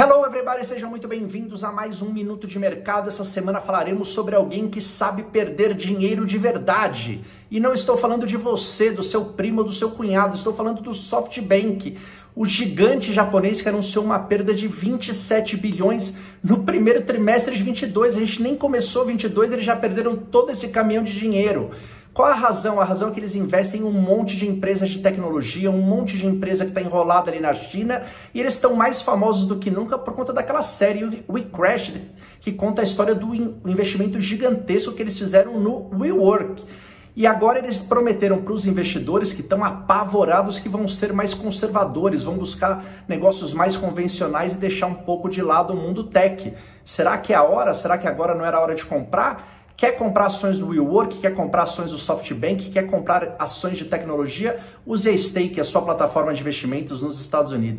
Hello everybody, sejam muito bem-vindos a mais um Minuto de Mercado. Essa semana falaremos sobre alguém que sabe perder dinheiro de verdade. E não estou falando de você, do seu primo, do seu cunhado, estou falando do SoftBank, o gigante japonês que anunciou uma perda de 27 bilhões no primeiro trimestre de 22. A gente nem começou 22, eles já perderam todo esse caminhão de dinheiro. Qual a razão? A razão é que eles investem em um monte de empresas de tecnologia, um monte de empresa que está enrolada ali na China, e eles estão mais famosos do que nunca por conta daquela série We Crashed, que conta a história do investimento gigantesco que eles fizeram no WeWork. E agora eles prometeram para os investidores que estão apavorados que vão ser mais conservadores, vão buscar negócios mais convencionais e deixar um pouco de lado o mundo tech. Será que é a hora? Será que agora não era a hora de comprar? Quer comprar ações do WeWork, quer comprar ações do SoftBank, quer comprar ações de tecnologia? Use a Stake, a sua plataforma de investimentos nos Estados Unidos.